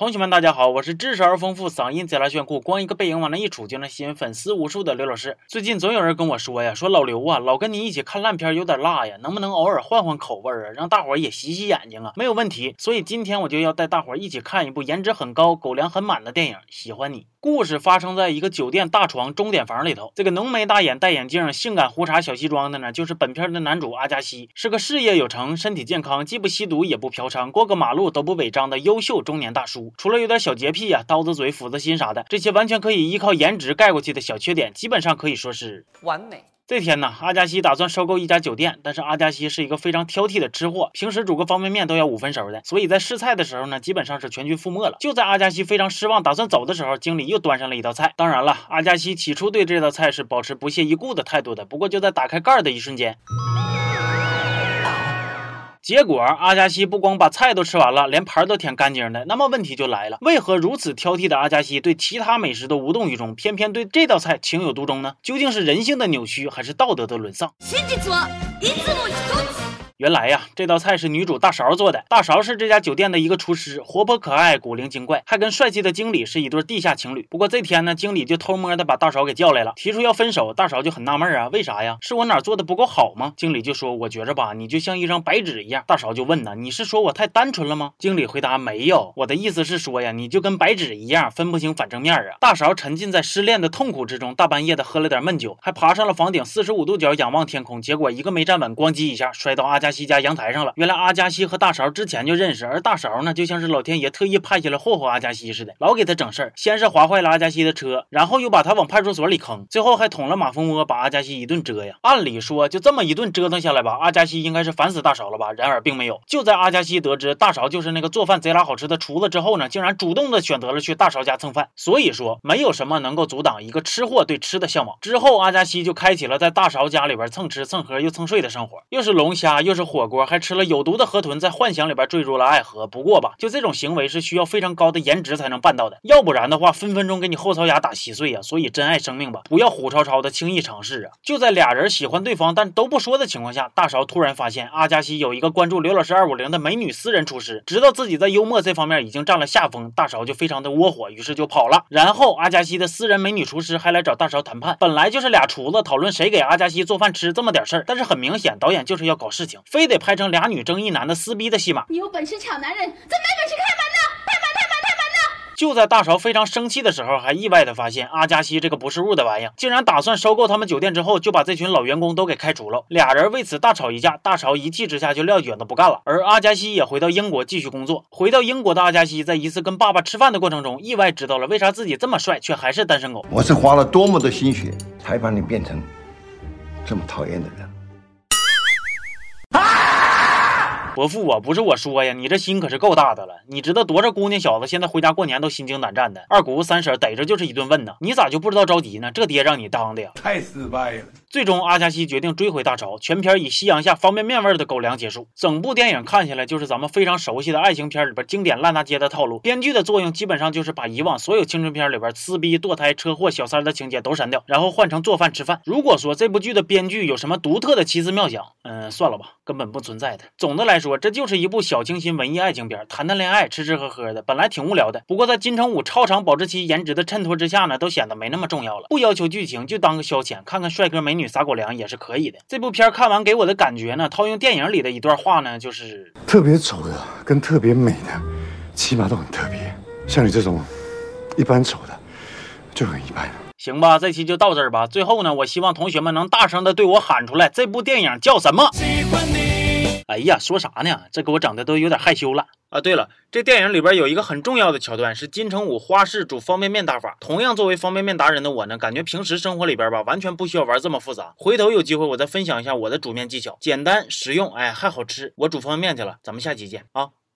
同学们，大家好，我是知识而丰富、嗓音贼拉炫酷、光一个背影往那一杵就能吸引粉丝无数的刘老师。最近总有人跟我说呀，说老刘啊，老跟你一起看烂片有点辣呀，能不能偶尔换换口味啊，让大伙儿也洗洗眼睛啊？没有问题。所以今天我就要带大伙儿一起看一部颜值很高、狗粮很满的电影《喜欢你》。故事发生在一个酒店大床钟点房里头。这个浓眉大眼、戴眼镜、性感胡茬小西装的呢，就是本片的男主阿加西，是个事业有成、身体健康、既不吸毒也不嫖娼、过个马路都不违章的优秀中年大叔。除了有点小洁癖呀、刀子嘴、斧子心啥的，这些完全可以依靠颜值盖过去的小缺点，基本上可以说是完美。这天呢，阿加西打算收购一家酒店，但是阿加西是一个非常挑剔的吃货，平时煮个方便面都要五分熟的，所以在试菜的时候呢，基本上是全军覆没了。就在阿加西非常失望，打算走的时候，经理又端上了一道菜。当然了，阿加西起初对这道菜是保持不屑一顾的态度的。不过就在打开盖的一瞬间。结果阿加西不光把菜都吃完了，连盘都舔干净的。那么问题就来了，为何如此挑剔的阿加西对其他美食都无动于衷，偏偏对这道菜情有独钟呢？究竟是人性的扭曲，还是道德的沦丧？原来呀，这道菜是女主大勺做的。大勺是这家酒店的一个厨师，活泼可爱，古灵精怪，还跟帅气的经理是一对地下情侣。不过这天呢，经理就偷摸的把大勺给叫来了，提出要分手。大勺就很纳闷啊，为啥呀？是我哪做的不够好吗？经理就说，我觉着吧，你就像一张白纸一样。大勺就问呢，你是说我太单纯了吗？经理回答，没有，我的意思是说呀，你就跟白纸一样，分不清反正面啊。大勺沉浸在失恋的痛苦之中，大半夜的喝了点闷酒，还爬上了房顶，四十五度角仰望天空，结果一个没站稳，咣叽一下摔到阿佳阿西家阳台上了。原来阿加西和大勺之前就认识，而大勺呢，就像是老天爷特意派下来霍霍阿加西似的，老给他整事儿。先是划坏了阿加西的车，然后又把他往派出所里坑，最后还捅了马蜂窝，把阿加西一顿蛰呀。按理说，就这么一顿折腾下来吧，阿加西应该是烦死大勺了吧？然而并没有。就在阿加西得知大勺就是那个做饭贼拉好吃的厨子之后呢，竟然主动的选择了去大勺家蹭饭。所以说，没有什么能够阻挡一个吃货对吃的向往。之后，阿加西就开启了在大勺家里边蹭吃蹭喝又蹭睡的生活，又是龙虾，又是火锅，还吃了。有毒的河豚在幻想里边坠入了爱河。不过吧，就这种行为是需要非常高的颜值才能办到的，要不然的话，分分钟给你后槽牙打稀碎啊！所以珍爱生命吧，不要虎超超的轻易尝试啊！就在俩人喜欢对方但都不说的情况下，大勺突然发现阿加西有一个关注刘老师二五零的美女私人厨师，知道自己在幽默这方面已经占了下风，大勺就非常的窝火，于是就跑了。然后阿加西的私人美女厨师还来找大勺谈判，本来就是俩厨子讨论谁给阿加西做饭吃这么点事儿，但是很明显导演就是要搞事情，非得拍成俩女争一男的撕逼的戏码。你有本事抢男人，怎么没本事开门呢？开门，开门，开门呢！就在大勺非常生气的时候，还意外的发现阿加西这个不是物的玩意，竟然打算收购他们酒店之后，就把这群老员工都给开除了。俩人为此大吵一架，大勺一气之下就撂蹶子不干了。而阿加西也回到英国继续工作。回到英国的阿加西，在一次跟爸爸吃饭的过程中，意外知道了为啥自己这么帅，却还是单身狗。我是花了多么的心血，才把你变成这么讨厌的人。伯父啊，不是我说呀，你这心可是够大的了。你知道多少姑娘小子现在回家过年都心惊胆战的？二姑三婶逮着就是一顿问呢，你咋就不知道着急呢？这爹让你当的呀，太失败了。最终，阿加西决定追回大潮。全片以夕阳下方便面味的狗粮结束。整部电影看下来，就是咱们非常熟悉的爱情片里边经典烂大街的套路。编剧的作用基本上就是把以往所有青春片里边撕逼、堕胎、车祸、小三的情节都删掉，然后换成做饭吃饭。如果说这部剧的编剧有什么独特的奇思妙想，嗯，算了吧，根本不存在的。总的来说，这就是一部小清新文艺爱情片，谈谈恋爱，吃吃喝喝的，本来挺无聊的。不过在金城武超长保质期颜值的衬托之下呢，都显得没那么重要了。不要求剧情，就当个消遣，看看帅哥美女撒狗粮也是。可以的，这部片看完给我的感觉呢，套用电影里的一段话呢，就是特别丑的跟特别美的，起码都很特别。像你这种一般丑的，就很一般。行吧，这期就到这儿吧。最后呢，我希望同学们能大声的对我喊出来，这部电影叫什么？喜欢你。哎呀，说啥呢？这给我整的都有点害羞了。啊，对了，这电影里边有一个很重要的桥段，是金城武花式煮方便面打法。同样作为方便面达人的我呢，感觉平时生活里边吧，完全不需要玩这么复杂。回头有机会我再分享一下我的煮面技巧，简单实用，哎，还好吃。我煮方便面去了，咱们下期见啊。